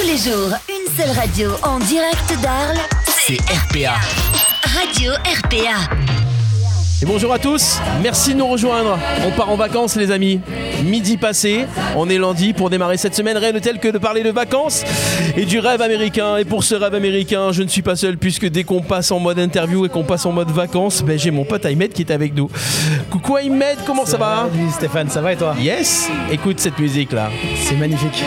Tous les jours, une seule radio en direct d'Arles. C'est RPA. Radio RPA. Et bonjour à tous, merci de nous rejoindre. On part en vacances les amis. Midi passé, on est lundi pour démarrer cette semaine. Rien de tel que de parler de vacances et du rêve américain. Et pour ce rêve américain, je ne suis pas seul puisque dès qu'on passe en mode interview et qu'on passe en mode vacances, ben, j'ai mon pote Ahmed qui est avec nous. Coucou Ahmed, comment ça, va Salut Stéphane, ça va et toi Yes Écoute cette musique là. C'est magnifique.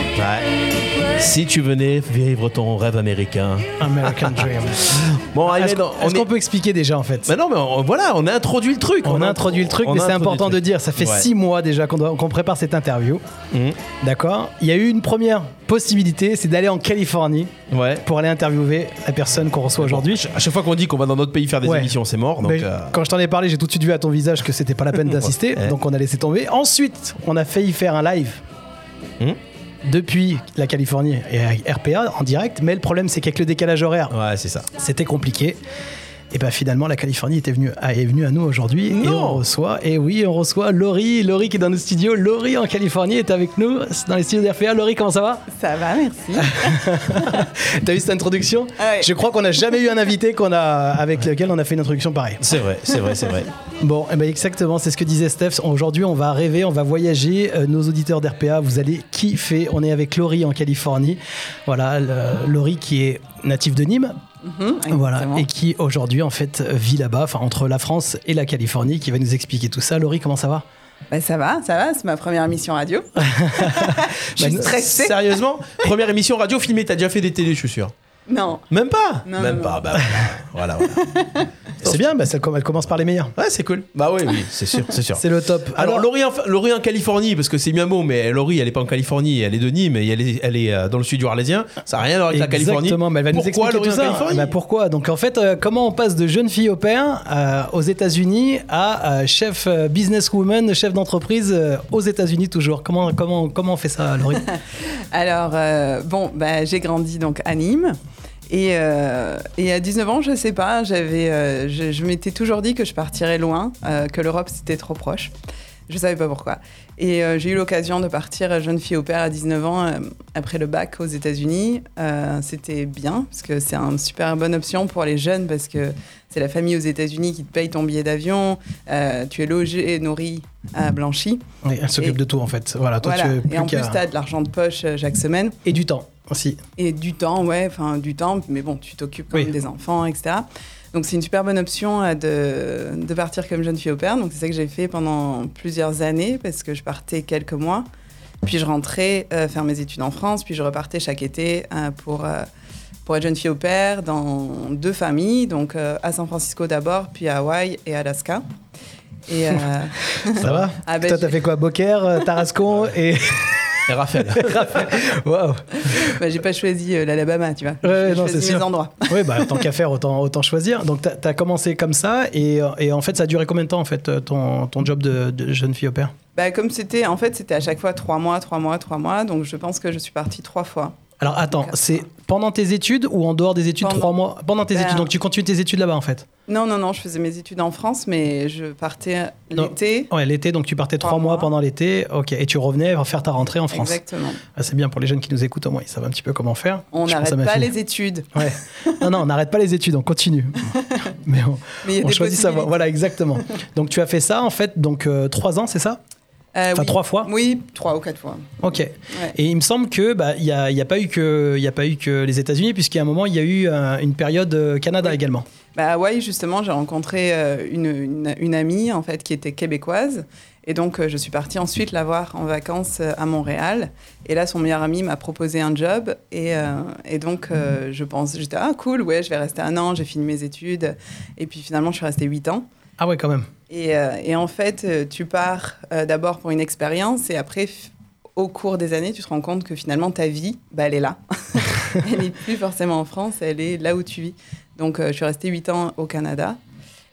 Si tu venais vivre ton rêve américain. American Dream. Bon Est-ce est... qu'on peut expliquer déjà en fait Ben non mais on- voilà, on a introduit le truc. On a introduit le truc, mais c'est important de dire, ça fait Ouais. six mois déjà qu'on prépare cette interview. Mhm. D'accord Il y a eu une première possibilité, c'est d'aller en Californie Ouais. pour aller interviewer la personne qu'on reçoit aujourd'hui. À chaque fois qu'on dit qu'on va dans notre pays faire des Ouais. émissions, c'est mort. Donc, euh, Quand je t'en ai parlé, j'ai tout de suite vu à ton visage que c'était pas la peine d'assister, donc on a laissé tomber. Ensuite, on a failli faire un live Mhm. Depuis la Californie et RPA en direct, mais le problème c'est qu'avec le décalage horaire, Ouais, c'est ça. c'était compliqué. Et ben finalement la Californie était venue, est venue à nous aujourd'hui et on reçoit et oui on reçoit Laurie, Laurie qui est dans nos studios, Laurie en Californie est avec nous dans les studios d'RPA. Laurie comment ça va? Ça va, merci. T'as vu cette introduction? Ah ouais. Je crois qu'on n'a jamais eu un invité qu'on a avec lequel on a fait une introduction pareille. C'est vrai, c'est vrai, c'est vrai. Bon, eh ben exactement, c'est ce que disait Steph. Aujourd'hui, on va rêver, on va voyager. Euh, nos auditeurs d'RPA, vous allez kiffer. On est avec Laurie en Californie. Voilà, le- Laurie qui est native de Nîmes. Mhm, Voilà, et qui aujourd'hui en fait vit là-bas, enfin entre la France et la Californie, qui va nous expliquer tout ça. Laurie, comment ça va? Bah, ça va, ça va, c'est ma première émission radio. Je suis Bah, stressée. Sérieusement Première émission radio filmée, t'as déjà fait des télés, je suis sûr. Non. Même pas? Non, Même non, pas, non. bah voilà. voilà. C'est bien, bah, ça, elle commence par les meilleurs. Ouais, c'est cool. Bah oui, oui, c'est sûr, c'est sûr. C'est le top. Alors, Laurie, en, Laurie en Californie, parce que c'est bien beau, mais Laurie, elle est pas en Californie, elle est de Nîmes, et elle est, elle est euh, dans le studio arlésien. Ça n'a rien à voir avec la Californie. Exactement, mais elle va nous Pourquoi expliquer Laurie tout en ça. Californie? Bah, pourquoi? Donc en fait, euh, comment on passe de jeune fille au père euh, aux États-Unis à euh, chef businesswoman, chef d'entreprise euh, aux États-Unis toujours? Comment comment comment on fait ça, Laurie? Alors, euh, bon, bah, j'ai grandi donc à Nîmes. Et, euh, et à 19 ans, je sais pas, euh, je, je m'étais toujours dit que je partirais loin, euh, que l'Europe c'était trop proche. Je savais pas pourquoi. Et euh, j'ai eu l'occasion de partir jeune fille au père à 19 ans euh, après le bac aux États-Unis. Euh, c'était bien parce que c'est une super bonne option pour les jeunes parce que c'est la famille aux États-Unis qui te paye ton billet d'avion. euh, tu es logé et nourri à Blanchie. Oui, Elle s'occupe Et- de tout en fait. Voilà, toi Voilà. tu es plus Et en plus, tu as de l'argent de poche euh, chaque semaine. et du temps aussi. Et du temps, ouais, enfin du temps, mais bon, tu t'occupes quand Oui. même des enfants, etc. Donc c'est une super bonne option euh, de, de partir comme jeune fille au père. Donc c'est ça que j'ai fait pendant plusieurs années parce que je partais quelques mois, puis je rentrais euh, faire mes études en France, puis je repartais chaque été euh, pour, euh, pour être jeune fille au père dans deux familles, donc à San Francisco d'abord, puis à Hawaï et Alaska. Et, Ça va Ah, bah, Toi t'as fait quoi Beaucaire, euh, Tarascon et Et Raphaël. waouh. bah, j'ai pas choisi euh, l'Alabama, tu vois. Ouais, j'ai non, choisi c'est mes sûr. endroits. Oui, bah tant qu'à faire, autant, autant choisir. Donc, tu as, commencé comme ça, et, et en fait, ça a duré combien de temps, en fait, ton, ton job de, de jeune fille au père Bah, comme c'était, en fait, c'était à chaque fois trois mois, trois mois, trois mois. Donc, je pense que je suis partie trois fois. Alors, attends, c'est pendant tes études ou en dehors des études, Pendant. trois mois? Pendant tes Ben, études, donc tu continues tes études là-bas, en fait? Non, non, non, je faisais mes études en France, mais je partais l'été. Ouais, l'été, donc tu partais trois, Trois mois mois. pendant l'été, ok, et tu revenais faire ta rentrée en France. Exactement. Ah, c'est bien pour les jeunes qui nous écoutent, au moins, ils savent un petit peu comment faire. On n'arrête pas les études. Ouais. Non, non, on n'arrête pas les études, on continue. Mais on, Mais on choisit sa voie. Voilà, exactement. Donc, tu as fait ça, en fait, donc euh, trois ans, c'est ça? Enfin, oui. trois fois Oui, trois ou quatre fois. Ok. Ouais. Et il me semble que bah il y a, y a pas eu que il a pas eu que les États-Unis puisqu'il y a un moment il y a eu euh, une période euh, Canada Oui. également. Bah, Hawaï, justement, j'ai rencontré euh, une, une, une amie, en fait, qui était québécoise. Et donc, euh, je suis partie ensuite la voir en vacances euh, à Montréal. Et là, son meilleur ami m'a proposé un job. Et, euh, et donc, euh, je pense, j'étais, ah, cool, ouais, je vais rester un an, j'ai fini mes études. Et puis, finalement, je suis restée huit ans. Ah ouais quand même. Et, euh, et en fait, euh, tu pars euh, d'abord pour une expérience et après, au cours des années, tu te rends compte que finalement, ta vie, bah, elle est là. elle n'est plus forcément en France, elle est là où tu vis. Donc, euh, je suis restée 8 ans au Canada.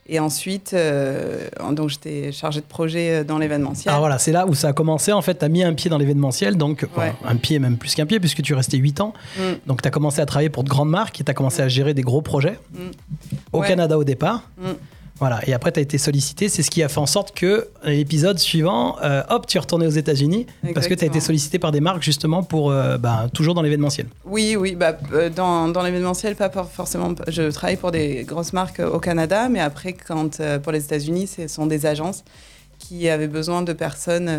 Et ensuite, euh, donc j'étais chargée de projet dans l'événementiel. Alors voilà, c'est là où ça a commencé. En fait, tu as mis un pied dans l'événementiel, donc bon, un pied, même plus qu'un pied, puisque tu restais 8 ans. Mm. Donc tu as commencé à travailler pour de grandes marques et tu as commencé à gérer des gros projets Mm. au Ouais. Canada au départ. Voilà, et après, tu as été sollicité. C'est ce qui a fait en sorte que l'épisode suivant, euh, hop, tu es retourné aux États-Unis parce que tu as été sollicité par des marques justement pour, euh, bah, toujours dans l'événementiel. Oui, oui, bah, euh, dans, dans l'événementiel, pas pour- forcément. Je travaille pour des grosses marques euh, au Canada, mais après, quand, euh, pour les États-Unis, ce sont des agences qui avaient besoin de personnes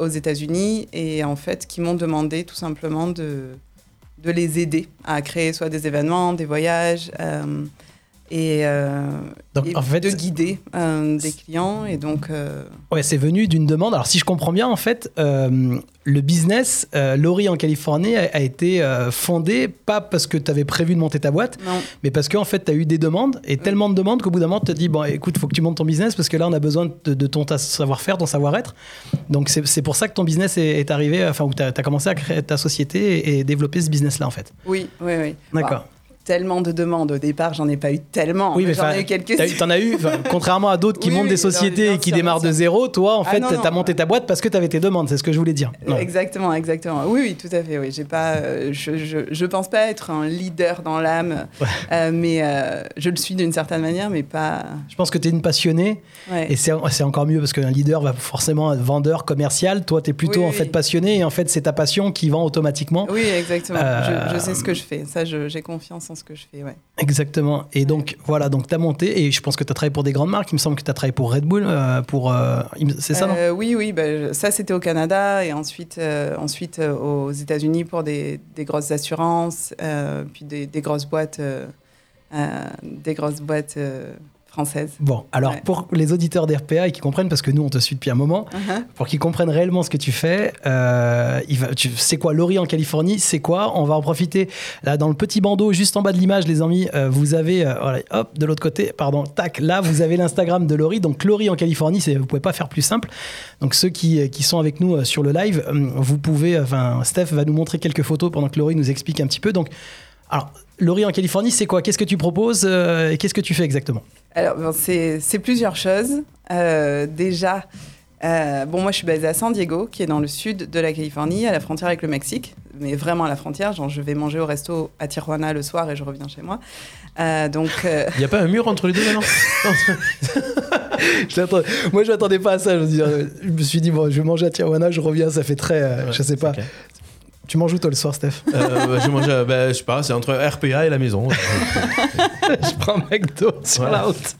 aux États-Unis et en fait qui m'ont demandé tout simplement de, de les aider à créer soit des événements, des voyages. Et, euh, Donc, et en fait, de guider euh, des clients et donc euh, Ouais, c'est venu d'une demande. Alors, si je comprends bien, en fait, euh, le business, Laurie en Californie, a, a été fondé pas parce que tu avais prévu de monter ta boîte, non mais parce qu'en fait, tu as eu des demandes et tellement de demandes qu'au bout d'un moment, tu te dis Bon, écoute, faut que tu montes ton business parce que là, on a besoin de, de ton savoir-faire, ton savoir-être. Donc, c'est pour ça que ton business est, est arrivé, enfin, où tu as, commencé à créer ta société et, et développer ce business-là, en fait. oui oui oui D'accord. Bah, tellement de demandes au départ j'en ai pas eu tellement Oui, mais j'en ai eu quelques t'as t'en as eu, contrairement à d'autres qui Oui, montent oui, des non, sociétés et qui démarrent de zéro, toi, en Ah, fait, non, tu non. as monté ta boîte parce que tu avais tes demandes, c'est ce que je voulais dire. Non. Exactement, exactement. Oui, oui, tout à fait. Oui, j'ai pas, euh, je, je, je pense pas être un leader dans l'âme, euh, mais euh, je le suis d'une certaine manière, mais pas. Je pense que tu es une passionnée Ouais. et c'est encore mieux parce qu'un leader va forcément être vendeur, commercial. Toi, tu es plutôt en fait passionné et en fait, c'est ta passion qui vend automatiquement. Oui, exactement. Je, je sais ce que je fais. Ça, j'ai confiance en ce que je fais. Ouais. Exactement. Et donc, voilà, donc tu as monté et je pense que tu as travaillé pour des grandes marques. Il me semble que tu as travaillé pour Red Bull, euh, pour. euh, c'est ça, non Euh, Oui, oui. bah, ça, c'était au Canada et ensuite, ensuite aux États-Unis pour des, des grosses assurances, puis des, des grosses boîtes, des grosses boîtes françaises. Bon, alors Ouais. pour les auditeurs d'RPA et qui comprennent, parce que nous on te suit depuis un moment, Uh-huh. pour qu'ils comprennent réellement ce que tu fais, euh, il va, tu, c'est quoi Laurie en Californie C'est quoi On va en profiter. Là, dans le petit bandeau juste en bas de l'image, les amis, euh, vous avez, euh, voilà, hop, de l'autre côté, pardon, tac, là vous avez l'Instagram de Laurie. Donc Laurie en Californie, c'est, vous pouvez pas faire plus simple. Donc ceux qui, qui sont avec nous sur le live, vous pouvez, enfin, Steph va nous montrer quelques photos pendant que Laurie nous explique un petit peu. Donc, alors, Laurie en Californie, c'est quoi? Qu'est-ce que tu proposes euh, et qu'est-ce que tu fais exactement? Alors, bon, c'est plusieurs choses. Euh, déjà, euh, bon, moi, je suis basée à San Diego, qui est dans le sud de la Californie, à la frontière avec le Mexique, mais vraiment à la frontière. Genre, je vais manger au resto à Tijuana le soir et je reviens chez moi. Donc, Il n'y a pas un mur entre les deux Je l'attends- Moi, je m'attendais pas à ça. Je, me suis dit, bon, je vais manger à Tijuana, je reviens, ça fait très. je sais pas. Tu manges où, toi, le soir, Steph Euh, bah, je mange, bah, je sais pas, c'est entre RPA et la maison. Je prends un McDo sur Voilà. la route.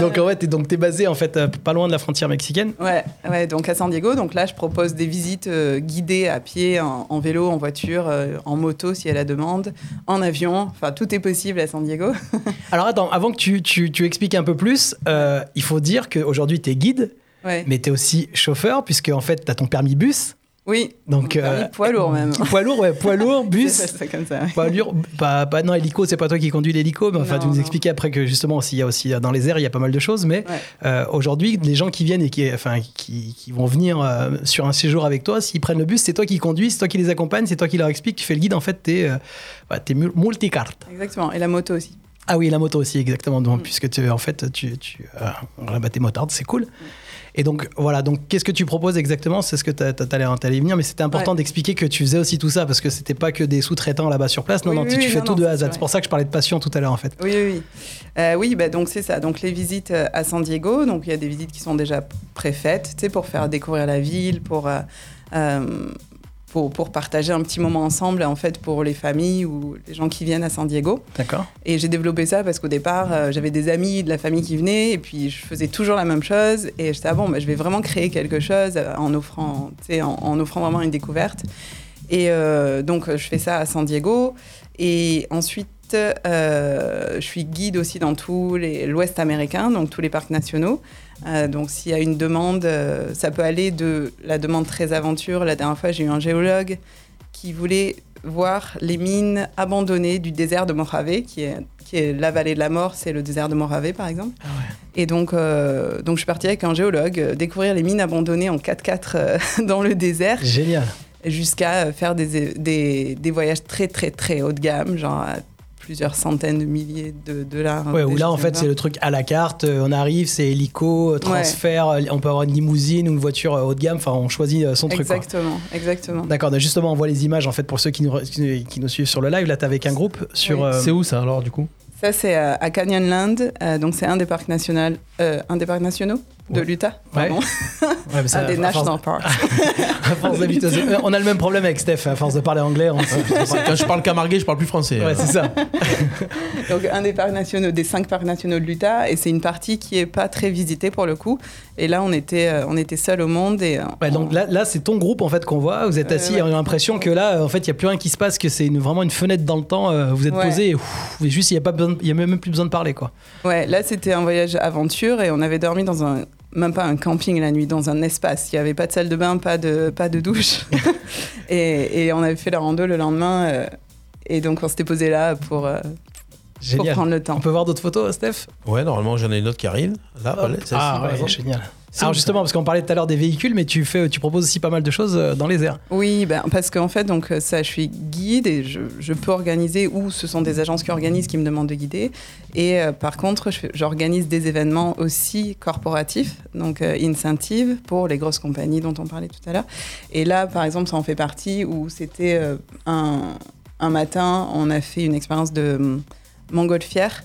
donc, en fait, t'es, donc, t'es basé, en fait, euh, pas loin de la frontière mexicaine? ouais, ouais, donc à San Diego. Donc là, je propose des visites euh, guidées à pied, en, en vélo, en voiture, euh, en moto, si elle a demande, en avion. Enfin, tout est possible à San Diego. Alors, attends, avant que tu, tu, tu expliques un peu plus, euh, il faut dire qu'aujourd'hui, t'es guide, Ouais. mais t'es aussi chauffeur, puisque, en fait, t'as ton permis bus. Oui, Donc, euh, poids lourd, même. Poids lourd, ouais, poids lourd, bus. c'est ça, c'est comme ça. ouais. Pas lourd, pas, pas- non, hélico, c'est pas toi qui conduis l'hélico, mais enfin, Non, tu nous expliquais après que justement, s'il y a aussi dans les airs, il y a pas mal de choses, mais Ouais. euh, aujourd'hui, les gens qui viennent et qui, enfin, qui, qui vont venir euh, sur un séjour avec toi, s'ils prennent le bus, c'est toi qui conduis, c'est toi qui les accompagne, c'est toi qui leur explique, tu fais le guide, en fait, t'es mul- multicarte. Exactement. Et la moto aussi. Ah oui, la moto aussi, exactement, donc, Mm. puisque tu, en fait, tu, tu bah, t'es motarde, c'est cool. Et donc voilà, donc qu'est-ce que tu proposes exactement? C'est ce que tu allais venir, mais c'était important Ouais. d'expliquer que tu faisais aussi tout ça parce que c'était pas que des sous-traitants là-bas sur place. Non, Oui, non, oui, tu, oui, fais non, tout non, de A à c'est Z. vrai. C'est pour ça que je parlais de passion tout à l'heure en fait. Oui, oui, oui. Euh, oui, bah, donc c'est ça. Donc les visites euh, à San Diego, donc il y a des visites qui sont déjà préfaites, tu sais, pour faire découvrir la ville, pour, euh, euh, pour, pour partager un petit moment ensemble, en fait, pour les familles ou les gens qui viennent à San Diego. D'accord. Et j'ai développé ça parce qu'au départ, euh, j'avais des amis de la famille qui venaient et puis je faisais toujours la même chose. Et j'étais, ah bon, bah, je vais vraiment créer quelque chose euh, en offrant, en, en offrant vraiment une découverte. Et euh, donc, je fais ça à San Diego. Et ensuite, euh, je suis guide aussi dans tout l'Ouest américain, donc tous les parcs nationaux. Euh, donc, s'il y a une demande, euh, ça peut aller de la demande très aventure. La dernière fois, j'ai eu un géologue qui voulait voir les mines abandonnées du désert de Mojave, qui est, qui est la vallée de la mort, c'est le désert de Mojave, par exemple. Ah ouais. Et donc, euh, donc, je suis partie avec un géologue découvrir les mines abandonnées en 4x4 euh, dans le désert Génial. jusqu'à faire des, des, des voyages très, très, très haut de gamme, genre à plusieurs centaines de milliers de dollars. Ouais, où là en fait c'est le truc à la carte, euh, on arrive, c'est hélico, euh, transfert, euh, on peut avoir une limousine ou une voiture haut de gamme, enfin on choisit son truc. quoi. Exactement, exactement. D'accord, donc justement on voit les images en fait pour ceux qui nous, qui nous suivent sur le live, là t'es avec un groupe sur... Oui. euh, C'est où ça alors du coup? Ça, c'est à Canyonland. donc, c'est un des parcs nationaux, euh, un des parcs nationaux de Ouais. l'Utah. Ouais. Pardon. Ouais, mais ça, un des national parks. à force Euh, On a le même problème avec Steph, à force de parler anglais. on- Quand je parle camarguais, je parle plus français. Ouais, c'est ça. Donc, un des parcs nationaux, des cinq parcs nationaux de l'Utah. Et c'est une partie qui est pas très visitée pour le coup. Et là, on était, euh, on était seuls au monde. Et, Ouais, donc là, là c'est ton groupe en fait qu'on voit. Vous êtes assis ouais. et on a l'impression que là, en fait, il n'y a plus rien qui se passe, que c'est une- vraiment une fenêtre dans le temps. Vous êtes Ouais. posé et, ouf, et juste, il n'y a, pas besoin y a même plus besoin de parler. quoi. Ouais, là c'était un voyage aventure et on avait dormi dans un même pas un camping la nuit, dans un espace. Il n'y avait pas de salle de bain, pas de pas de douche. et, et on avait fait la rando le lendemain euh, et donc on s'était posé là pour, euh, pour prendre le On temps. peut voir d'autres photos, Steph? Ouais, normalement, j'en ai une autre qui arrive. Là, voilà, Ah, ouais, génial. Alors justement, parce qu'on parlait tout à l'heure des véhicules, mais tu, fais, tu proposes aussi pas mal de choses euh, dans les airs. Oui, ben, parce qu'en fait, donc, euh, ça, je suis guide et je, je peux organiser, ou ce sont des agences qui organisent, qui me demandent de guider. Et euh, par contre, j'organise des événements aussi corporatifs, donc euh, incentive pour les grosses compagnies dont on parlait tout à l'heure. Et là, par exemple, ça en fait partie où c'était euh, un, un matin, on a fait une expérience de hum, montgolfière.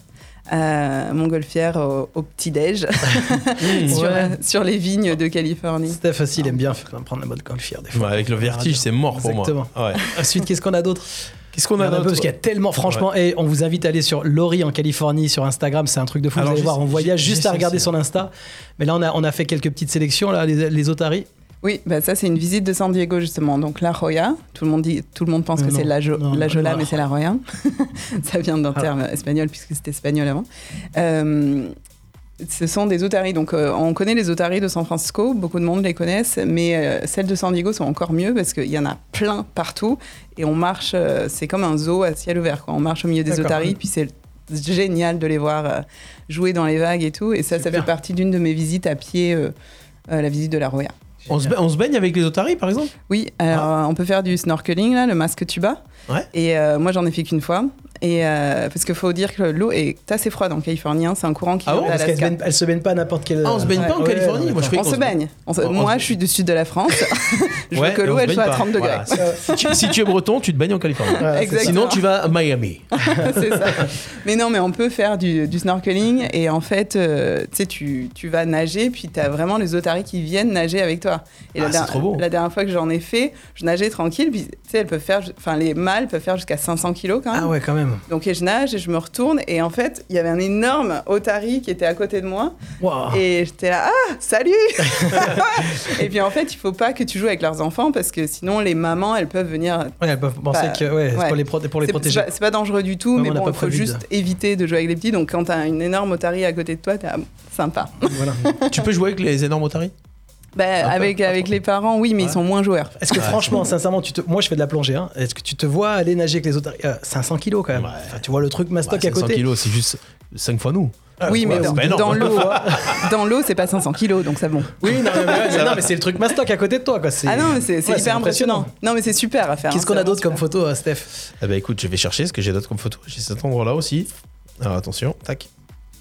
Euh, montgolfière au, au petit-déj sur, Ouais. sur les vignes de Californie. Steph aussi, il aime bien faire- prendre la mode golfière des fois. Ouais, avec le vertige, c'est mort pour Exactement. moi. Ouais. Ensuite, qu'est-ce qu'on a d'autre? Qu'est-ce qu'on On a a un peu, d'autre parce qu'il y a tellement, franchement, et on vous invite à aller sur Laurie en Californie sur Instagram, c'est un truc de fou. Alors, vous allez voir, on voyage juste à regarder son Insta. Mais là, on a, on a fait quelques petites sélections, là, les, les otaries. Oui, bah ça c'est une visite de San Diego justement. Donc la Joya, tout le monde dit, tout le monde pense que c'est la, Jo- non, la Jola, non, mais c'est la Joya. ça vient d'un Ah. terme espagnol puisque c'était espagnol avant. Euh, ce sont des otaries. Donc euh, on connaît les otaries de San Francisco, beaucoup de monde les connaissent, mais euh, celles de San Diego sont encore mieux parce qu'il y en a plein partout et on marche. euh, c'est comme un zoo à ciel ouvert. Quoi. On marche au milieu des otaries, puis c'est génial de les voir jouer dans les vagues et tout. Et ça, ça fait partie d'une de mes visites à pied, la visite de la Roya. On se, on se baigne avec les otaries, par exemple? Oui, alors on peut faire du snorkeling, là, le masque tuba? Ouais. Et euh, moi, j'en ai fait qu'une fois. Et euh, parce qu'il faut dire que l'eau est assez froide en Californie. hein. C'est un courant qui Ah bon Parce qu'elle se baigne, elle se baigne pas à n'importe quel. Ah, on se baigne pas en Ouais, Californie ouais, Moi, je On qu'on se baigne. On se- On- on Moi, se- je suis du sud de la France. je Ouais, veux que on l'eau, elle soit à pas. 30 degrés. Voilà. si, tu, si tu es breton, tu te baignes en Californie. Ouais, c'est Exactement. Sinon, tu vas à Miami. c'est ça. Mais non, mais on peut faire du, du snorkeling et en fait, euh, tu sais, tu, tu vas nager, puis tu as vraiment les otaries qui viennent nager avec toi. Et Ah, la, c'est der- trop beau. la dernière fois que j'en ai fait, je nageais tranquille, puis tu sais, elles peuvent faire, enfin, les mâles peuvent faire jusqu'à 500 kilos quand même. Ah ouais, quand même. Donc et je nage et je me retourne et en fait, il y avait un énorme otari qui était à côté de moi Waouh. et j'étais là, ah, salut Et puis en fait, il faut pas que tu joues avec leurs enfants parce que sinon les mamans, elles peuvent venir Ouais, elles peuvent penser Bah, que ouais, c'est ouais. pour les, pro- pour les c'est protéger. c'est pas, dangereux du tout, mais bon, il faut juste éviter de jouer avec les petits. Donc quand t'as une énorme otarie à côté de toi, t'es ah, sympa. Voilà. tu peux jouer avec les énormes otaries Bah, avec avec les parents, oui, mais Ouais. ils sont moins joueurs. Est-ce que franchement, sincèrement, tu te... moi je fais de la plongée, hein. est-ce que tu te vois aller nager avec les otaries euh, 500 kilos quand même. Ouais. Enfin, tu vois le truc mastoc Ouais, à 500 côté. kilos, c'est juste 5 fois nous. oui, mais ouais, dans, pas énorme. dans l'eau, dans l'eau, c'est pas 500 kilos, donc c'est bon. Oui, non, mais, c'est le truc mastoc à côté de toi. Quoi. Ah non, mais c'est hyper impressionnant. Non, mais c'est super à faire. Qu'est-ce hein, qu'on a d'autre comme photo, euh, Steph? Eh ben écoute, je vais chercher ce que j'ai d'autre comme photo. J'ai cet endroit-là aussi. Alors attention, tac.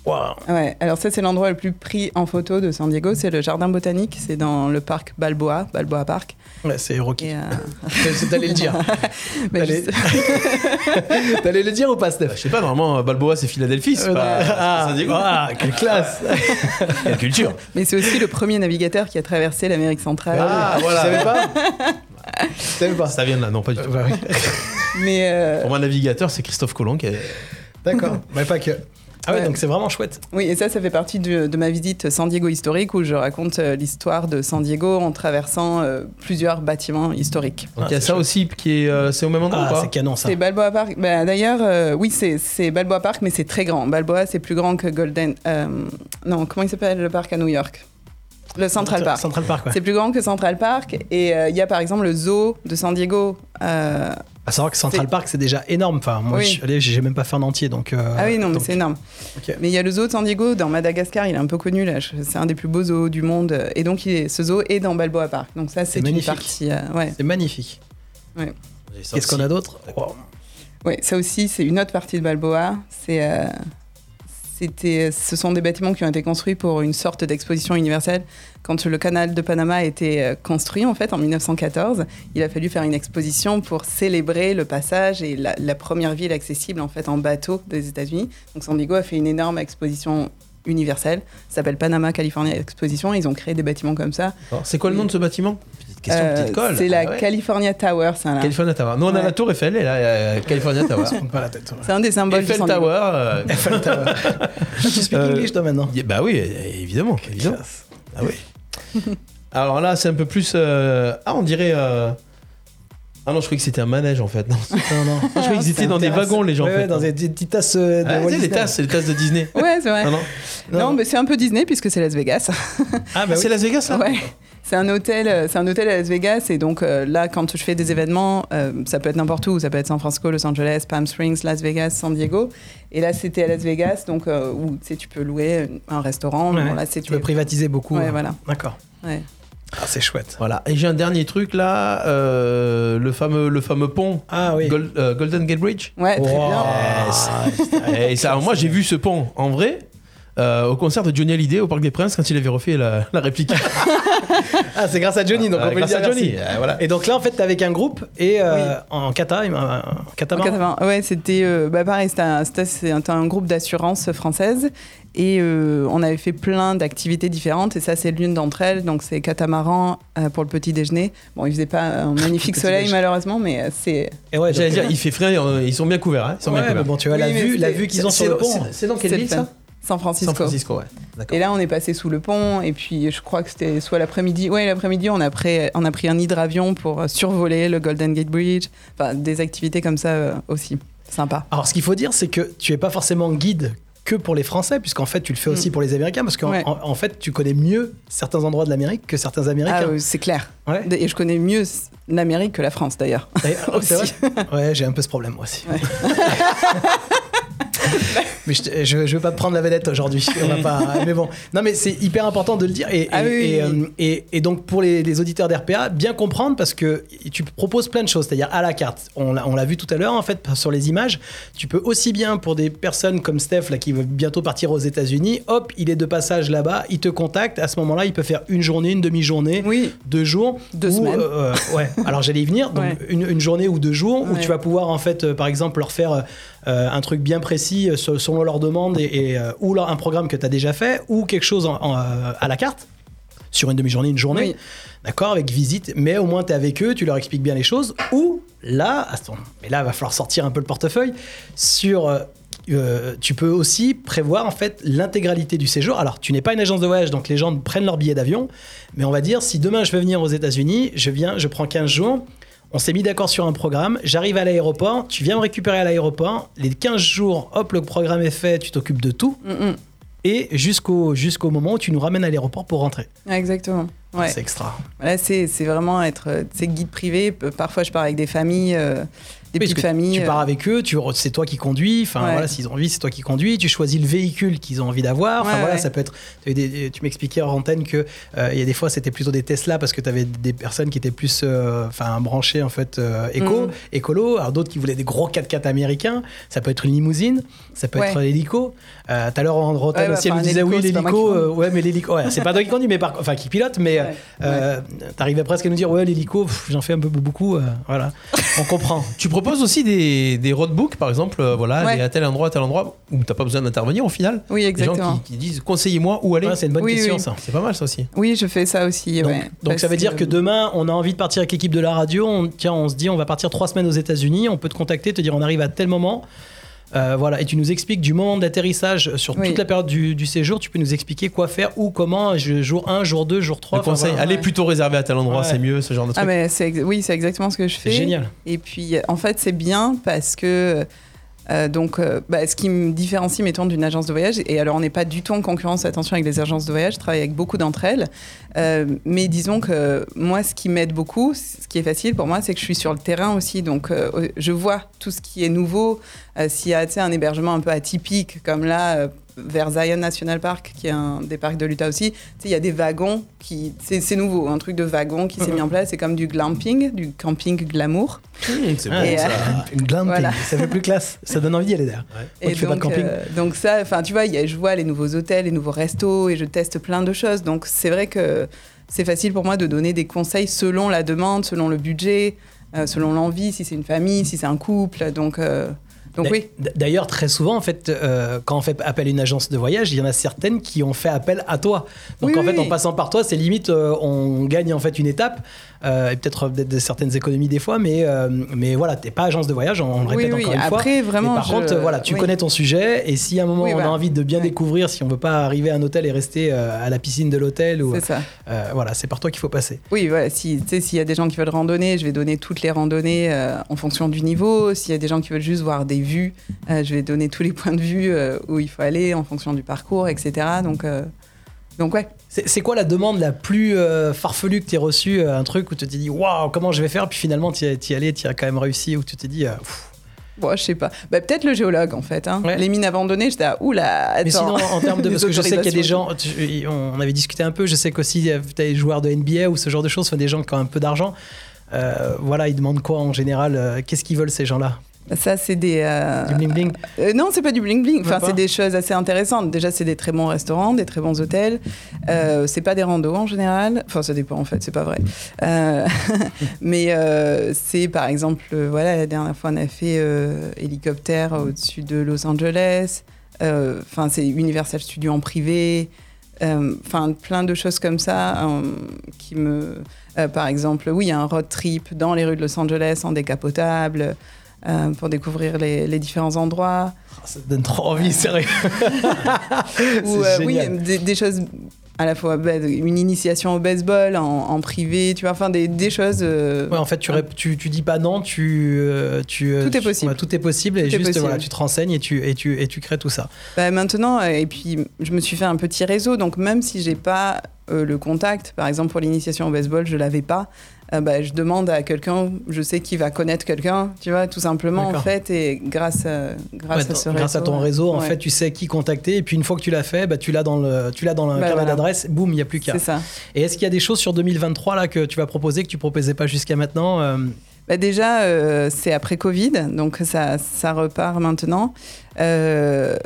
Waouh. super. Ouais, alors ça, c'est l'endroit le plus pris en photo de San Diego, c'est le jardin botanique, c'est dans le parc Balboa, Balboa Park. Ouais, c'est Rocky. Euh, T'allais le dire. bah, juste- T'allais le dire ou pas, Bah, Steph je sais pas, normalement, Balboa, c'est Philadelphie, c'est Euh, pas ah, San Diego. ah, quelle classe Quelle culture. mais c'est aussi le premier navigateur qui a traversé l'Amérique centrale. Ah, voilà. Tu savais pas Tu savais pas Ça vient de là, non, pas du Euh, tout. bah oui. Mais euh, Pour moi, navigateur, c'est Christophe Colomb qui est. D'accord, mais pas que. Ah ouais, Ouais. donc c'est vraiment chouette. oui, et ça, ça fait partie de, de ma visite San Diego historique où je raconte euh, l'histoire de San Diego en traversant euh, plusieurs bâtiments historiques. Donc Ah, il y a ça chouette. aussi qui est. euh, c'est au même endroit Ah, ou pas c'est canon ça. C'est Balboa Park. Bah, D'ailleurs, euh, oui, c'est- c'est Balboa Park, mais c'est très grand. Balboa, c'est plus grand que Golden. euh, non, comment il s'appelle le parc à New York? Le Central Park. Central Park, ouais. C'est plus grand que Central Park. Et euh, il y a par exemple le zoo de San Diego. euh, À savoir que Central Park, c'est déjà énorme. Enfin, moi, Oui. je suis allé, j'ai même pas fait en entier, donc. euh, ah oui, non, mais donc- c'est énorme. Mais il y a le zoo de San Diego dans Madagascar, il est un peu connu là. C'est un des plus beaux zoos du monde. Et donc, il est- ce zoo est dans Balboa Park. Donc, ça, c'est une partie. euh, ouais. C'est magnifique. Ça Qu'est-ce qu'on a d'autre? Wow. Ouais, ça aussi, c'est une autre partie de Balboa. C'est euh, C'était, ce sont des bâtiments qui ont été construits pour une sorte d'exposition universelle. Quand le canal de Panama a été euh, construit, en fait, en 1914, il a fallu faire une exposition pour célébrer le passage et la, la première ville accessible, en fait, en bateau des États-Unis. Donc, San Diego a fait une énorme exposition universelle. Ça s'appelle Panama California Exposition. Ils ont créé des bâtiments comme ça. Alors, C'est quoi le nom de ce bâtiment? Petite question, Euh, petite colle. c'est la Ah ouais. California Tower. C'est California Tower. Nous, on a la Tour Eiffel et là, euh, California Tower. Pas la tête. c'est un des symboles du Eiffel Diego. Tower. euh, tu speak English toi maintenant Bah oui, évidemment. évidemment. Ah oui. Alors là, c'est un peu plus. euh, Ah, on dirait. euh, Ah non, je croyais que c'était un manège en fait. Non, Non, non. je croyais qu'ils étaient dans des wagons, les gens. Ouais, en fait. ouais, dans des, petites tasses de Ah, Walt les Disney. tasses, c'est les tasses de Disney. Ouais, c'est vrai. Ah non non, mais c'est un peu Disney puisque c'est Las Vegas. Ah, bah C'est oui. Las Vegas là Ouais. C'est un hôtel, euh, c'est un hôtel à Las Vegas et donc euh, là, quand je fais des événements, euh, ça peut être n'importe où, ça peut être San Francisco, Los Angeles, Palm Springs, Las Vegas, San Diego. Et là, c'était à Las Vegas, donc euh, où tu sais, tu peux louer un restaurant. Ouais. Bon, là, Tu peux privatiser beaucoup. Ouais, hein. voilà. D'accord. Ouais. Ah, c'est chouette. Voilà. Et j'ai un dernier truc là, euh, le fameux, le fameux pont. Ah oui. Gol- euh, Golden Gate Bridge. Ouais, très Wow. bien. Et ça, moi, j'ai vu ce pont en vrai. Euh, au concert de Johnny Hallyday au Parc des Princes quand il avait refait la, la réplique. Ah, c'est grâce à Johnny, donc Euh, on peut le grâce dire à Johnny. merci. euh, voilà. Et donc là, en fait, t'es avec un groupe et euh, Oui. en kata, en En catamaran. 80. Ouais, c'était euh, bah, pareil, c'était un, un groupe d'assurance française et euh, on avait fait plein d'activités différentes et ça c'est l'une d'entre elles. Donc c'est catamaran euh, pour le petit déjeuner. Bon, il faisait pas un magnifique soleil malheureusement, mais euh, c'est Et ouais, J'allais dire, il fait frais, euh, ils sont bien couverts. hein, ils sont ouais, bien couverts. bon, tu vois, Oui, la vue, la vue qu'ils ont sur le pont. C'est dans quelle ville le ça? San Francisco. San Francisco, ouais. Et là, on est passé sous le pont, et puis je crois que c'était soit l'après-midi. Ouais, l'après-midi, on, a pris- on a pris un hydravion pour euh, survoler le Golden Gate Bridge. Enfin, des activités comme ça euh, aussi. Sympa. Alors, ce qu'il faut dire, c'est que tu es pas forcément guide que pour les Français, puisqu'en fait, tu le fais aussi Mm. pour les Américains, parce qu'en Ouais. en, en fait, tu connais mieux certains endroits de l'Amérique que certains Ah, Américains. euh, c'est clair. Ouais. Et je connais mieux l'Amérique que la France, d'ailleurs. Vrai Ouais, j'ai un peu ce problème moi aussi. Mais je, je, je veux pas te prendre la vedette aujourd'hui. On va pas. Mais bon, non, mais c'est hyper important de le dire. Et, Ah et, oui, oui, et, oui. euh, et- et donc pour les, les auditeurs d'RPA, bien comprendre parce que tu proposes plein de choses, c'est-à-dire à la carte. On l'a vu tout à l'heure en fait sur les images. Tu peux aussi bien pour des personnes comme Steph là qui veut bientôt partir aux États-Unis. Hop, il est de passage là-bas, il te contacte. À ce moment-là, il peut faire une journée, une demi-journée Oui. deux jours. Deux semaines. euh, euh, ouais. Alors j'allais y venir. Donc Ouais. une, une journée ou deux jours où tu vas pouvoir en fait, euh, par exemple, leur faire un truc bien précis euh, se- selon leur demande et, et, euh, ou un programme que tu as déjà fait ou quelque chose en- en, euh, à la carte sur une demi-journée, une journée. Oui. D'accord, avec visite, mais au moins tu es avec eux, tu leur expliques bien les choses. Ou là, attends, mais là, il va falloir sortir un peu le portefeuille. Sur, euh, euh, tu peux aussi prévoir en fait l'intégralité du séjour. Alors, tu n'es pas une agence de voyage, donc les gens prennent leur billet d'avion. Mais on va dire, si demain je veux venir aux États-Unis, je viens, je prends 15 jours. On s'est mis d'accord sur un programme. J'arrive à l'aéroport, tu viens me récupérer à l'aéroport. Les 15 jours, hop, le programme est fait, tu t'occupes de tout. Mm, mm. Et jusqu'au jusqu'au moment où tu nous ramènes à l'aéroport pour rentrer. Exactement. Ouais. C'est extra. Là, c'est vraiment être euh, guide privé. Parfois, je pars avec des familles, euh, des Oui, parce petites que familles. Tu euh, pars avec eux, tu, c'est toi qui conduis. Enfin Ouais. voilà, s'ils ont envie, c'est toi qui conduis. Tu choisis le véhicule qu'ils ont envie d'avoir. Enfin Ouais, voilà, ouais. ça peut être. Tu, des- tu m'expliquais en antenne que euh, il y a des fois c'était plutôt des Tesla parce que tu avais des personnes qui étaient plus, euh, enfin branchées en fait euh, éco, Mm. écolo. Alors d'autres qui voulaient des gros 4x4 américains. Ça peut être une limousine, ça peut être l'hélico. Euh, Tout à l'heure en bah, aussi, elle nous disait oui l'hélico. euh, ouais mais l'hélico, c'est pas toi qui conduis, mais par, enfin qui pilote, mais Ouais. euh, t'arrivais presque à nous dire ouais l'hélico, j'en fais un peu beaucoup. euh, voilà, on comprend. Tu proposes aussi des, des roadbooks, par exemple, euh, voilà, Ouais. aller à tel endroit, à tel endroit, où t'as pas besoin d'intervenir au final. Oui, Des gens exactement. qui, qui disent conseillez-moi où aller. Ouais, c'est une bonne Oui, question oui. ça. C'est pas mal ça aussi. Oui, je fais ça aussi. Donc, ouais. donc Parce ça veut dire que demain, on a envie de partir avec l'équipe de la radio. On, tiens, on se dit, on va partir trois semaines aux États-Unis. On peut te contacter, te dire, on arrive à tel moment. Euh, voilà, et tu nous expliques du moment d'atterrissage sur Oui. toute la période du, du séjour. Tu peux nous expliquer quoi faire, où, comment, jour 1, jour 2, jour 3. Le conseil, allez ouais. plutôt réserver à tel endroit, Ouais. c'est mieux, ce genre de truc. Ah, mais oui, c'est exactement ce que je C'est fais. génial. Et puis, en fait, c'est bien parce que. Euh, donc, euh, bah, ce qui me différencie, mettons, d'une agence de voyage, et alors on n'est pas du tout en concurrence, attention, avec les agences de voyage, je travaille avec beaucoup d'entre elles, euh, mais disons que moi, ce qui m'aide beaucoup, ce qui est facile pour moi, c'est que je suis sur le terrain aussi, donc je vois tout ce qui est nouveau. S'il y a un hébergement un peu atypique, comme là, vers Zion National Park, qui est un des parcs de l'Utah aussi, tu sais, il y a des wagons qui. C'est c'est nouveau, un truc de wagon qui s'est mis en place. C'est comme du glamping, du camping glamour. c'est Ah, bon, euh, ça. Une glamping, Voilà. ça fait plus classe. Ça donne envie d'y aller d'ailleurs. Moi Et qui fais pas de donc, camping. euh, donc ça, enfin, tu vois, il y a- je vois les nouveaux hôtels, les nouveaux restos, et je teste plein de choses. Donc c'est vrai que c'est facile pour moi de donner des conseils selon la demande, selon le budget, euh, selon l'envie, si c'est une famille, si c'est un couple. Donc, euh, donc oui. D'ailleurs, très souvent, en fait, euh, quand on fait appel à une agence de voyage, il y en a certaines qui ont fait appel à toi. Donc, Oui, en oui, fait, en passant par toi, c'est limite, euh, on gagne en fait une étape, euh, et peut-être certaines économies des fois, mais, mais voilà, t'es pas agence de voyage, on le Oui, répète oui. encore une fois. Après, vraiment. Mais par je- contre, voilà, tu connais ton sujet, et si à un moment on voilà. a envie de bien découvrir, si on veut pas arriver à un hôtel et rester à la piscine de l'hôtel, ou ça. voilà, c'est par toi qu'il faut passer. Oui, voilà, si, s'il y a des gens qui veulent randonner, je vais donner toutes les randonnées en fonction du niveau. S'il y a des gens qui veulent juste voir des vues, euh, je vais donner tous les points de vue euh, où il faut aller en fonction du parcours, etc. Donc, euh, donc ouais. C'est quoi la demande la plus euh, farfelue que tu as reçue Un truc où tu t'es dit, waouh, comment je vais faire? Puis finalement, tu y es allé, tu as quand même réussi, où tu t'es dit, euh. Bon, je sais pas. Bah, Peut-être le géologue, en fait. Hein. Ouais. Les mines abandonnées, j'étais à oula, attends. Mais sinon, en termes de. Les Parce que je sais qu'il y a des gens. tu- on avait discuté un peu. Je sais qu'aussi, tu as des joueurs de NBA ou ce genre de choses, enfin, des gens qui ont un peu d'argent. Euh, voilà, ils demandent quoi en général Qu'est-ce qu'ils veulent ces gens-là? Ça, c'est des. euh, Du bling bling euh, non, c'est pas du bling bling. Enfin, c'est des choses assez intéressantes. Déjà, c'est des très bons restaurants, des très bons hôtels. Euh, c'est pas des randos en général. Enfin, ça dépend en fait, c'est pas vrai. Euh, mais c'est par exemple, voilà, la dernière fois, on a fait hélicoptère au-dessus de Los Angeles. Enfin, c'est Universal Studios en privé. Enfin, plein de choses comme ça qui me. par exemple, oui, il y a un road trip dans les rues de Los Angeles en décapotable. Euh, pour découvrir les, les différents endroits. Ah, Ça te donne trop envie, sérieux. Ou euh, oui, des, des choses à la fois bah, une initiation au baseball en, en privé, tu vois, enfin des, des choses. euh, Ouais, en fait, tu, tu, tu dis pas non, tu. euh, tu Tout est possible. ouais, tout est possible et Tout juste, possible. voilà, tu te renseignes et tu, et, tu, et tu crées tout ça. bah, maintenant, et puis je me suis fait un petit réseau, donc même si j'ai pas le contact, par exemple pour l'initiation au baseball, je l'avais pas. Euh, bah, je demande à quelqu'un, je sais qui va connaître quelqu'un, tu vois, tout simplement en fait, et grâce à, grâce Ouais, à ce réseau. grâce à ton réseau, en fait, tu sais qui contacter. Et puis une fois que tu l'as fait, bah, tu l'as dans le, tu l'as dans le Bah, carnet voilà. d'adresse. Boum, il n'y a plus qu'à. C'est ça. Et est-ce qu'il y a des choses sur 2023 là que tu vas proposer que tu proposais pas jusqu'à maintenant euh, Bah déjà, euh, c'est après Covid, donc ça, ça repart maintenant. Euh,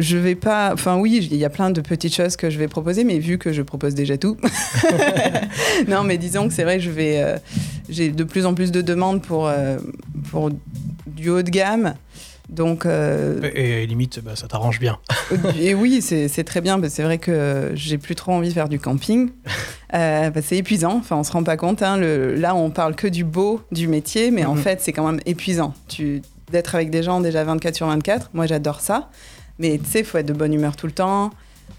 je vais pas. Enfin, oui, il y a plein de petites choses que je vais proposer, mais vu que je propose déjà tout. non, mais disons que c'est vrai, je vais. euh, J'ai de plus en plus de demandes pour, euh, pour du haut de gamme. Donc, euh, et, et limite, bah, ça t'arrange bien. et oui, c'est très bien. C'est vrai que j'ai plus trop envie de faire du camping. Euh, bah, c'est épuisant. Enfin, on se rend pas compte. hein. Le- là, on parle que du beau du métier, mais en Mhm. fait, c'est quand même épuisant. Tu d'être avec des gens déjà 24 sur 24. Moi, j'adore ça. Mais tu sais, il faut être de bonne humeur tout le temps.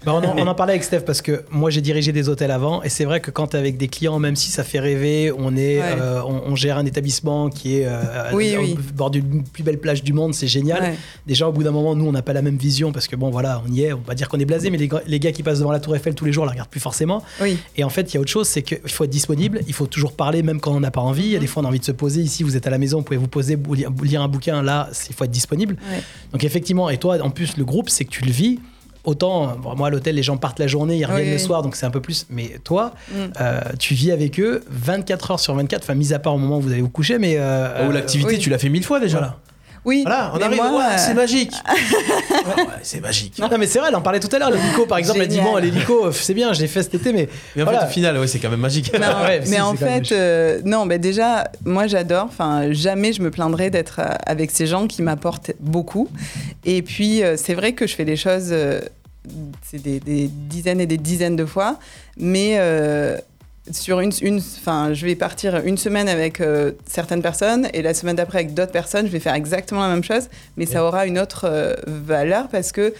Bah, on, en, on en parlait avec Steph parce que moi j'ai dirigé des hôtels avant et c'est vrai que quand avec des clients, même si ça fait rêver, on, est, Ouais. euh, on, on gère un établissement qui est euh, Oui, au oui. bord d'une plus belle plage du monde, c'est génial. Ouais. Déjà au bout d'un moment, nous on n'a pas la même vision parce que bon voilà, on y est, on va dire qu'on est blasé, mais les, gars- les gars qui passent devant la Tour Eiffel tous les jours la regardent plus forcément. Oui. Et en fait, il y a autre chose, c'est qu'il faut être disponible, il faut toujours parler même quand on n'a pas envie. Il y a des fois on a envie de se poser. Ici, vous êtes à la maison, vous pouvez vous poser, lire, un bouquin. Là, il faut être disponible. Ouais. Donc effectivement, et toi, en plus, le groupe, c'est que tu le vis. Autant, bon, moi, à l'hôtel, les gens partent la journée, ils reviennent Oui, le oui. soir, donc c'est un peu plus. Mais toi, Mm. euh, tu vis avec eux 24 heures sur 24, enfin, mis à part au moment où vous allez vous coucher, mais. euh, Ou euh, l'activité, oui. tu l'as fait mille fois déjà. Voilà. Oui. Voilà, on mais arrive, moi, ouais, euh, c'est magique. Ouais, ouais, c'est magique. Non, mais c'est vrai, elle en parlait tout à l'heure. L'hélico, par exemple, elle dit Génial. Bon, l'hélico, euh, c'est bien, je l'ai fait cet été, mais. Mais en voilà. fait, au final, ouais, c'est quand même magique. Non, Ouais, si, mais en c'est fait, euh, non, mais déjà, moi j'adore. Enfin, jamais je me plaindrai d'être avec ces gens qui m'apportent beaucoup. Et puis, euh, c'est vrai que je fais des choses, euh, c'est des, des dizaines et des dizaines de fois, mais euh, sur une, une, enfin, je vais partir une semaine avec euh, certaines personnes et la semaine d'après avec d'autres personnes, je vais faire exactement la même chose, mais ça aura une autre euh, valeur parce que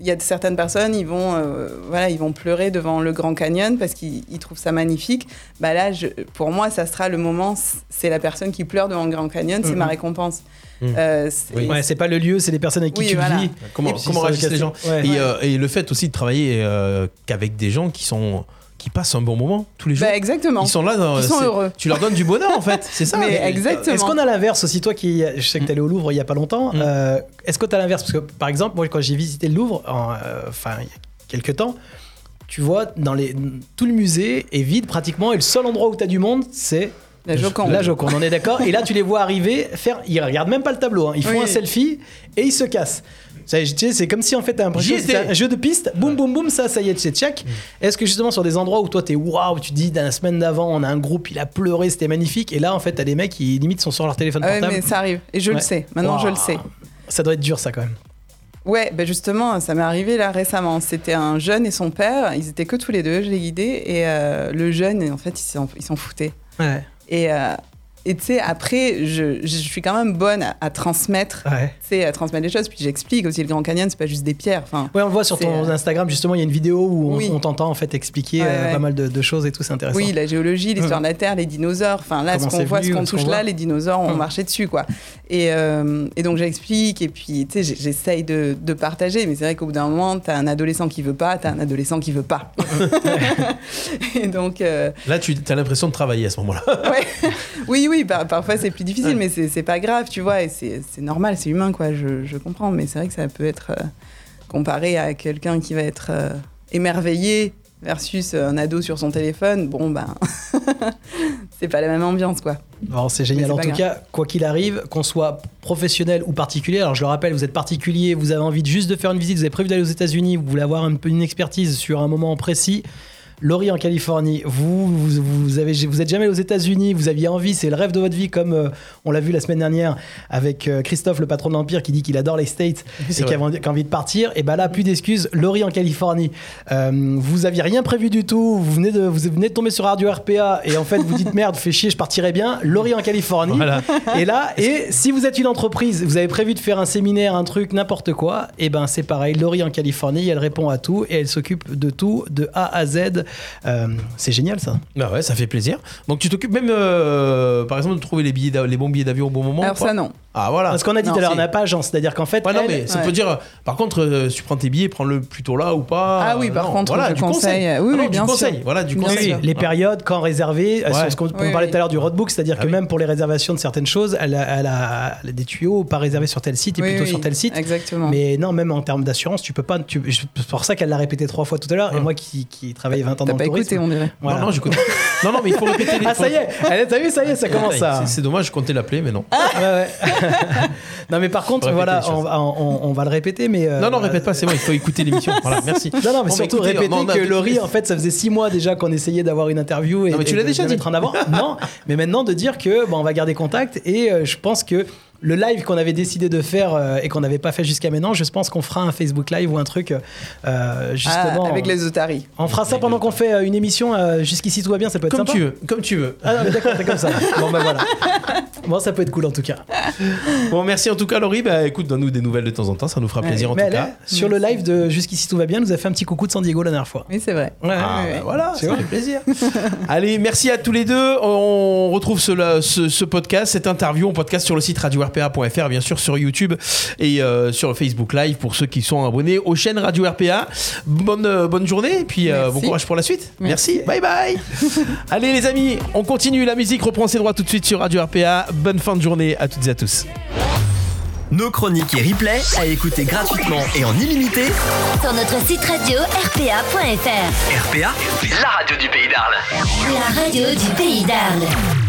il y a certaines personnes, ils vont, euh, voilà, ils vont pleurer devant le Grand Canyon parce qu'ils ils trouvent ça magnifique. Bah là, je- pour moi, ça sera le moment. C'est la personne qui pleure devant le Grand Canyon, c'est ma récompense. Mhm. Euh, c'est- Oui. Ouais, c'est pas le lieu, c'est les personnes avec qui Oui, tu voilà. vis. Comment, puis, comment réagissent les gens Ouais. et, euh, et le fait aussi de travailler euh, qu'avec des gens qui sont qui passent un bon moment tous les jours. Bah, exactement. Ils sont là, dans- Ils sont heureux. Tu leur donnes du bonheur en fait, c'est ça. Mais exactement. Est-ce qu'on a l'inverse aussi, toi qui, je sais que tu allé au Louvre il y a pas longtemps, Mm. euh, est-ce que tu as l'inverse? Parce que par exemple, moi quand j'ai visité le Louvre, en, euh, enfin il y a quelques temps, tu vois, dans les, tout le musée est vide pratiquement et le seul endroit où tu as du monde, c'est La Joconde. La Joconde, on est d'accord? Et là, tu les vois arriver, faire, ils regardent même pas le tableau, hein. ils font Oui. un selfie et ils se cassent. C'est comme si en fait t'as l'impression que un jeu de piste, boum boum boum, ça, ça y est, c'est check. Est-ce que justement sur des endroits où toi t'es waouh, tu dis dans la semaine d'avant, on a un groupe, il a pleuré, c'était magnifique, et là en fait t'as des mecs qui limite sont sur leur téléphone Ah ouais, portable. mais ça arrive. Et je Ouais. le sais. Maintenant, je le sais. Ça doit être dur ça quand même. Ouais, ben justement, ça m'est arrivé là récemment. C'était un jeune et son père. Ils étaient que tous les deux, je l'ai guidé. Et euh, le jeune, en fait, il s'en foutait. Ouais. Et euh, et tu sais, après, je, je suis quand même bonne à, à transmettre, Ouais. tu sais, à transmettre les choses. Puis j'explique aussi le Grand Canyon, c'est pas juste des pierres. Enfin, Ouais, on le voit sur ton euh, Instagram, justement, il y a une vidéo où on- Oui. on, t'entend en fait expliquer Ouais, euh, ouais. pas mal de, de choses et tout, c'est intéressant. oui, la géologie, l'histoire Ouais. de la Terre, les dinosaures. Enfin, là, Comment ce qu'on voit, ce qu'on touche là, les dinosaures ont Hum. marché dessus, quoi. Et, euh, et donc j'explique, et puis, tu sais, j'essaye de, de partager. Mais c'est vrai qu'au bout d'un moment, t'as un adolescent qui veut pas, t'as un adolescent qui veut pas. et donc. euh, Là, tu as l'impression de travailler à ce moment-là. Ouais. Oui, oui, par- parfois c'est plus difficile, mais c'est pas grave, tu vois, et c'est normal, c'est humain, quoi, je, je comprends, mais c'est vrai que ça peut être euh, comparé à quelqu'un qui va être euh, émerveillé versus un ado sur son téléphone, bon, ben, c'est pas la même ambiance, quoi. Alors c'est génial. En tout grave. cas, quoi qu'il arrive, qu'on soit professionnel ou particulier, alors je le rappelle, vous êtes particulier, vous avez envie de juste de faire une visite, vous avez prévu d'aller aux États-Unis, vous voulez avoir un peu une expertise sur un moment précis. Laurie en Californie, vous, vous, vous, avez, vous êtes jamais aux États-Unis, vous aviez envie, c'est le rêve de votre vie, comme euh, on l'a vu la semaine dernière avec euh, Christophe, le patron de l'Empire, qui dit qu'il adore les States c'est et a, qui a envie de partir. Et ben là, plus d'excuses, Laurie en Californie. Euh, vous aviez rien prévu du tout, vous venez, de, vous venez de tomber sur Radio RPA et en fait vous dites merde, fais chier, je partirai bien. Laurie en Californie. Voilà. Et là, et si vous êtes une entreprise, vous avez prévu de faire un séminaire, un truc, n'importe quoi, et ben c'est pareil. Laurie en Californie, elle répond à tout et elle s'occupe de tout, de A à Z. Euh, c'est génial ça. Bah ouais, ça fait plaisir. Donc tu t'occupes même, euh, par exemple, de trouver les, billets les bons billets d'avion au bon moment Alors ça, non. Ah voilà. Parce qu'on a dit tout à l'heure, on n'a pas agence, c'est-à-dire qu'en fait, Ouais, non, elle- mais ça Ouais. peut dire. Par contre, euh, si tu prends tes billets, prends-le plutôt là ou pas. Ah oui, par non, contre, voilà, je du conseille. conseil. Oui, Ah non, oui, du conseil. sûr. Voilà, du Bien conseil. sûr. les périodes, quand réserver, euh, Ouais. ce qu'on Oui, parlait oui. tout à l'heure du roadbook, c'est-à-dire Ah que oui. même pour les réservations de certaines choses, elle a, elle a- elle a des tuyaux pas réservés sur tel site et Oui, plutôt oui, sur tel site. Exactement. Mais non, même en termes d'assurance, tu peux pas. C'est pour ça qu'elle l'a répété trois fois tout à l'heure. Et Ouais. moi qui, qui travaille 20 T'as pas tourisme. écouté, on dirait. voilà. Non, non, j'écoute. non, non, mais il faut répéter les Ah, ça y est, t'as vu, ça y est, ça commence à. C'est- dommage, je comptais l'appeler, mais non. Ouais, ouais. non, mais par contre, voilà, on, va- on- on va le répéter, mais. euh, non, non, répète pas, c'est bon, il faut écouter l'émission. Voilà, merci. Non, non, mais surtout écoutez, répéter que Laurie, en fait, ça faisait six mois déjà qu'on essayait d'avoir une interview et, Non, mais tu l'as déjà dit. en avant. non, mais maintenant de dire que bon, on va garder contact et euh, je pense que le live qu'on avait décidé de faire euh, et qu'on n'avait pas fait jusqu'à maintenant, je pense qu'on fera un Facebook Live ou un truc euh, Ah, justement. avec les otaries. On fera ça pendant qu'on fait euh, une émission. euh, Jusqu'ici tout va bien, ça peut être Comme sympa. tu veux, comme tu veux. Ah non, mais d'accord, c'est comme ça. Bon bah voilà. Bon, ça peut être cool en tout cas. Bon, merci en tout cas, Laurie. Bah écoute, donne-nous des nouvelles de temps en temps, ça nous fera Ouais. plaisir en Mais tout elle, cas. est- sur le live de Jusqu'ici tout va bien, nous a fait un petit coucou de San Diego la dernière fois. Oui, c'est vrai. Ouais. Ah, ouais, bah ouais. voilà, vois fait plaisir. Allez, merci à tous les deux. On retrouve ce, ce, ce podcast, cette interview, en podcast sur le site radio-rpa.fr, bien sûr, sur YouTube et euh, sur Facebook Live pour ceux qui sont abonnés aux chaînes Radio RPA. Bonne, euh, bonne journée et puis euh, bon courage pour la suite. Merci. Bye bye. Allez, les amis, on continue. La musique reprend ses droits tout de suite sur Radio RPA. Bonne fin de journée à toutes et à tous. Nos chroniques et replays à écouter gratuitement et en illimité. Sur notre site radio rpa.fr. RPA, la radio du pays d'Arles. La radio du pays d'Arles.